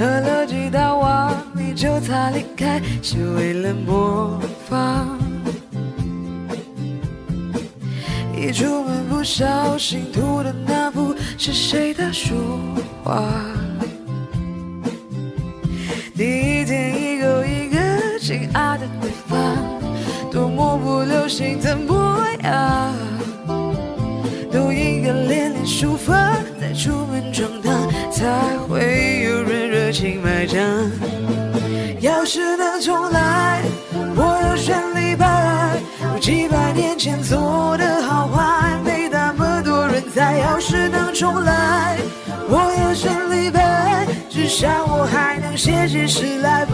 喝了几大碗，你就擦离开，是为了模仿。一出门不小心涂的那幅是谁的书画？第一天一个一个亲爱的对方，多么不流行的模样，都应该练练书法，再出门闯荡，情买账。要是能重来，我要选李白。几百年前做的好坏，没那么多人猜。要是能重来，我要选李白，至少我还能写写诗来